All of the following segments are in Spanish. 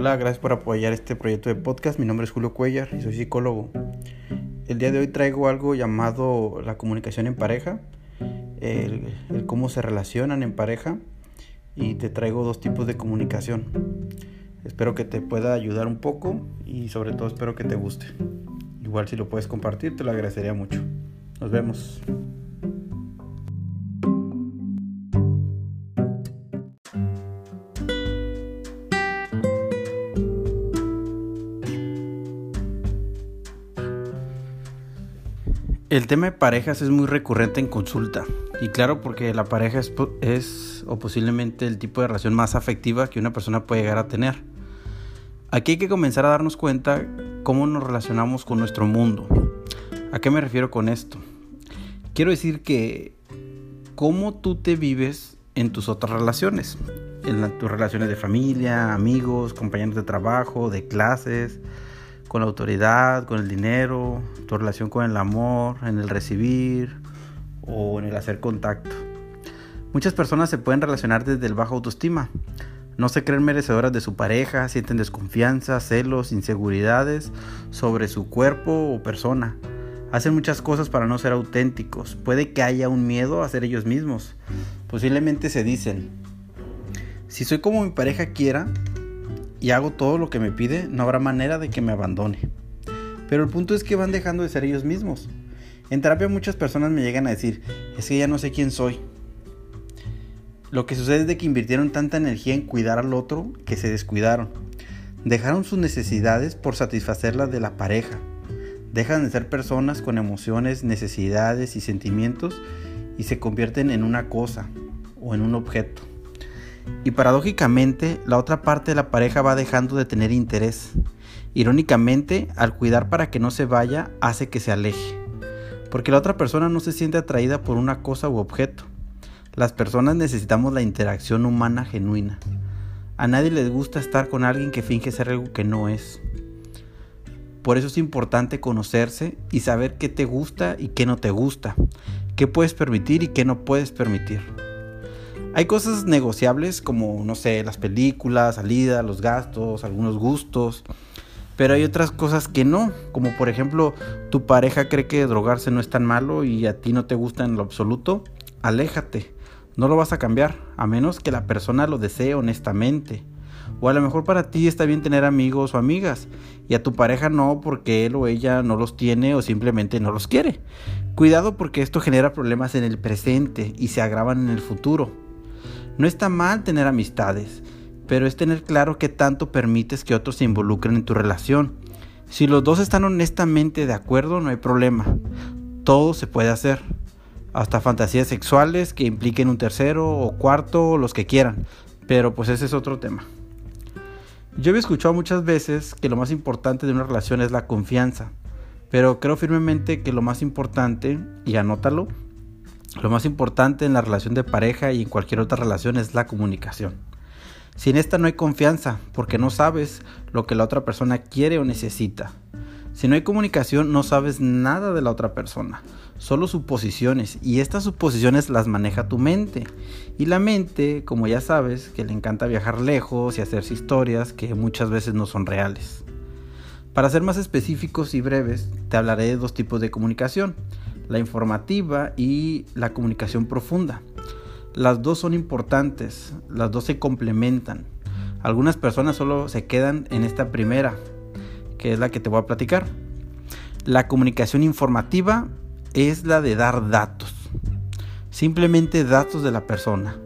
Hola, gracias por apoyar este proyecto de podcast. Mi nombre es Julio Cuellar y soy psicólogo. El día de hoy traigo algo llamado la comunicación en pareja, el, cómo se relacionan en pareja y te traigo dos tipos de comunicación. Espero que te pueda ayudar un poco y sobre todo espero que te guste. Igual si lo puedes compartir te lo agradecería mucho. Nos vemos. El tema de parejas es muy recurrente en consulta. Y claro, porque la pareja es, es, o posiblemente el tipo de relación más afectiva que una persona puede llegar a tener. Aquí hay que comenzar a darnos cuenta cómo nos relacionamos con nuestro mundo. ¿A qué me refiero con esto? Quiero decir que cómo tú te vives en tus otras relaciones. En tus relaciones de familia, amigos, compañeros de trabajo, de clases, con la autoridad, con el dinero, tu relación con el amor, en el recibir o en el hacer contacto. Muchas personas se pueden relacionar desde el bajo autoestima. No se creen merecedoras de su pareja, sienten desconfianza, celos, inseguridades sobre su cuerpo o persona. Hacen muchas cosas para no ser auténticos. Puede que haya un miedo a ser ellos mismos. Posiblemente se dicen, si soy como mi pareja quiera, y hago todo lo que me pide, no habrá manera de que me abandone. Pero el punto es que van dejando de ser ellos mismos. En terapia muchas personas me llegan a decir, es que ya no sé quién soy. Lo que sucede es de que invirtieron tanta energía en cuidar al otro que se descuidaron. Dejaron sus necesidades por satisfacer las de la pareja. Dejan de ser personas con emociones, necesidades y sentimientos y se convierten en una cosa o en un objeto. Y paradójicamente, la otra parte de la pareja va dejando de tener interés. Irónicamente, al cuidar para que no se vaya, hace que se aleje. Porque la otra persona no se siente atraída por una cosa u objeto. Las personas necesitamos la interacción humana genuina. A nadie les gusta estar con alguien que finge ser algo que no es. Por eso es importante conocerse y saber qué te gusta y qué no te gusta, qué puedes permitir y qué no puedes permitir. Hay cosas negociables como, no sé, las películas, salida, los gastos, algunos gustos. Pero hay otras cosas que no, como por ejemplo, tu pareja cree que drogarse no es tan malo y a ti no te gusta en lo absoluto, aléjate. No lo vas a cambiar, a menos que la persona lo desee honestamente. O a lo mejor para ti está bien tener amigos o amigas y a tu pareja no porque él o ella no los tiene o simplemente no los quiere. Cuidado porque esto genera problemas en el presente y se agravan en el futuro. No está mal tener amistades, pero es tener claro qué tanto permites que otros se involucren en tu relación. Si los dos están honestamente de acuerdo, no hay problema. Todo se puede hacer. Hasta fantasías sexuales que impliquen un tercero o cuarto los que quieran. Pero pues ese es otro tema. Yo he escuchado muchas veces que lo más importante de una relación es la confianza. Pero creo firmemente que lo más importante, y anótalo, lo más importante en la relación de pareja y en cualquier otra relación es la comunicación. Sin esta no hay confianza, porque no sabes lo que la otra persona quiere o necesita. Si no hay comunicación, no sabes nada de la otra persona, solo suposiciones, y estas suposiciones las maneja tu mente. Y la mente, como ya sabes, que le encanta viajar lejos y hacerse historias que muchas veces no son reales. Para ser más específicos y breves, te hablaré de dos tipos de comunicación la informativa y la comunicación profunda. Las dos son importantes, las dos se complementan. Algunas personas solo se quedan en esta primera, que es la que te voy a platicar. La comunicación informativa es la de dar datos. Simplemente datos de la persona.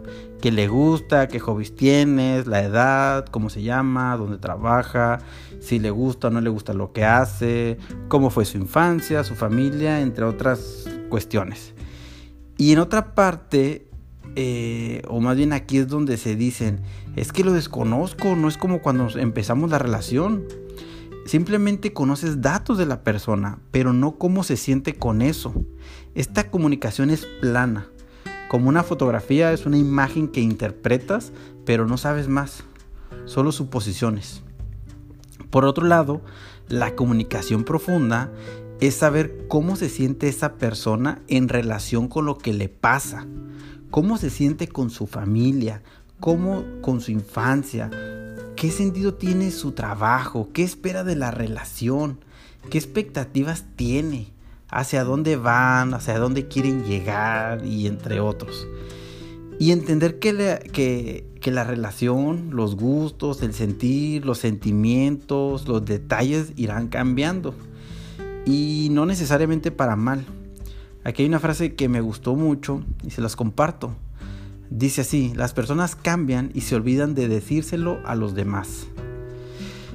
Que le gusta, qué hobbies tienes, la edad, cómo se llama, dónde trabaja, si le gusta o no le gusta lo que hace, cómo fue su infancia, su familia, entre otras cuestiones. Y en otra parte, eh, o más bien aquí es donde se dicen, es que lo desconozco, no es como cuando empezamos la relación. Simplemente conoces datos de la persona, pero no cómo se siente con eso. Esta comunicación es plana. Como una fotografía es una imagen que interpretas, pero no sabes más. Solo suposiciones. Por otro lado, la comunicación profunda es saber cómo se siente esa persona en relación con lo que le pasa, cómo se siente con su familia, cómo con su infancia, qué sentido tiene su trabajo, qué espera de la relación, qué expectativas tiene, hacia dónde van, hacia dónde quieren llegar y entre otros. Y entender que, que, la relación, los gustos, el sentir, los sentimientos, los detalles irán cambiando. Y no necesariamente para mal. Aquí hay una frase que me gustó mucho y se las comparto. Dice así, las personas cambian y se olvidan de decírselo a los demás.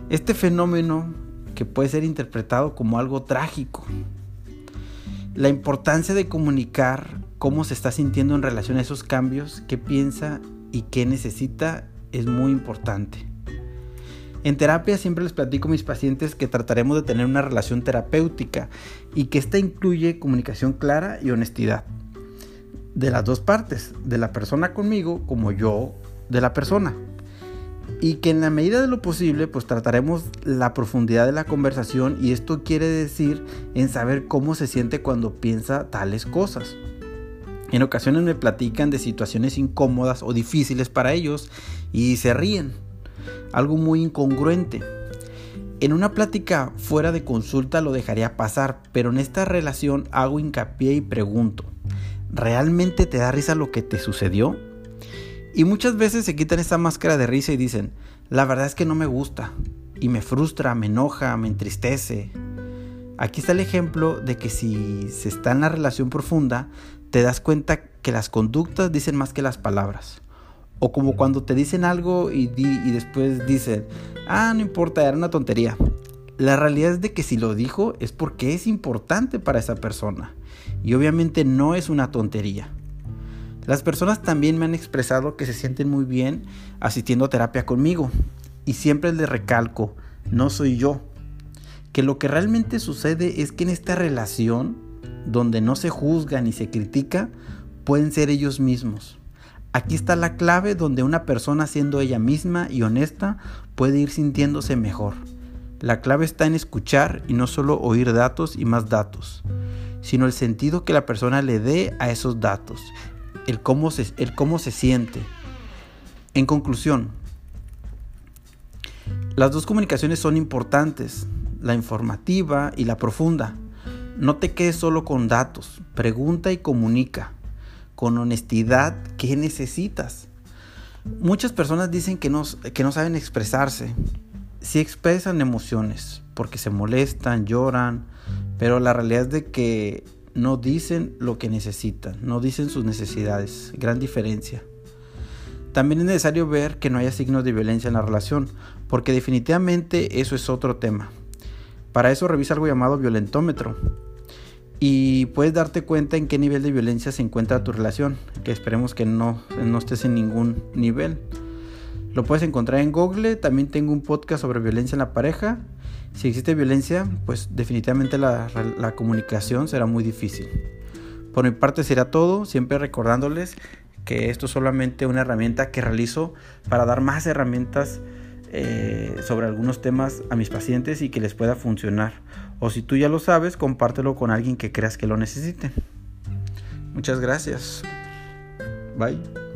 Este fenómeno que puede ser interpretado como algo trágico. La importancia de comunicar cómo se está sintiendo en relación a esos cambios, qué piensa y qué necesita es muy importante. En terapia siempre les platico a mis pacientes que trataremos de tener una relación terapéutica y que esta incluye comunicación clara y honestidad. De las dos partes, de la persona conmigo como yo de la persona. Y que en la medida de lo posible pues trataremos la profundidad de la conversación y esto quiere decir en saber cómo se siente cuando piensa tales cosas. En ocasiones me platican de situaciones incómodas o difíciles para ellos y se ríen. Algo muy incongruente. En una plática fuera de consulta lo dejaría pasar, pero en esta relación hago hincapié y pregunto, ¿realmente te da risa lo que te sucedió? Y muchas veces se quitan esta máscara de risa y dicen, la verdad es que no me gusta, y me frustra, me enoja, me entristece. Aquí está el ejemplo de que si se está en la relación profunda, te das cuenta que las conductas dicen más que las palabras. O como cuando te dicen algo y, y después dicen, ah, no importa, era una tontería. La realidad es de que si lo dijo es porque es importante para esa persona. Y obviamente no es una tontería. Las personas también me han expresado que se sienten muy bien asistiendo a terapia conmigo. Y siempre les recalco, no soy yo. Que lo que realmente sucede es que en esta relación donde no se juzga ni se critica, pueden ser ellos mismos. Aquí está la clave donde una persona siendo ella misma y honesta puede ir sintiéndose mejor. La clave está en escuchar y no solo oír datos y más datos, sino el sentido que la persona le dé a esos datos, el cómo se, el cómo se siente. En conclusión, las dos comunicaciones son importantes, la informativa y la profunda. No te quedes solo con datos, pregunta y comunica con honestidad qué necesitas. Muchas personas dicen que no, que no saben expresarse. Sí expresan emociones porque se molestan, lloran, pero la realidad es de que no dicen lo que necesitan, no dicen sus necesidades. Gran diferencia. También es necesario ver que no haya signos de violencia en la relación, porque definitivamente eso es otro tema. Para eso revisa algo llamado violentómetro y puedes darte cuenta en qué nivel de violencia se encuentra tu relación, que esperemos que no, no estés en ningún nivel. Lo puedes encontrar en Google, también tengo un podcast sobre violencia en la pareja. Si existe violencia, pues definitivamente la, comunicación será muy difícil. Por mi parte será todo, siempre recordándoles que esto es solamente una herramienta que realizo para dar más herramientas eh, sobre algunos temas a mis pacientes y que les pueda funcionar. O si tú ya lo sabes, compártelo con alguien que creas que lo necesite. Muchas gracias. Bye.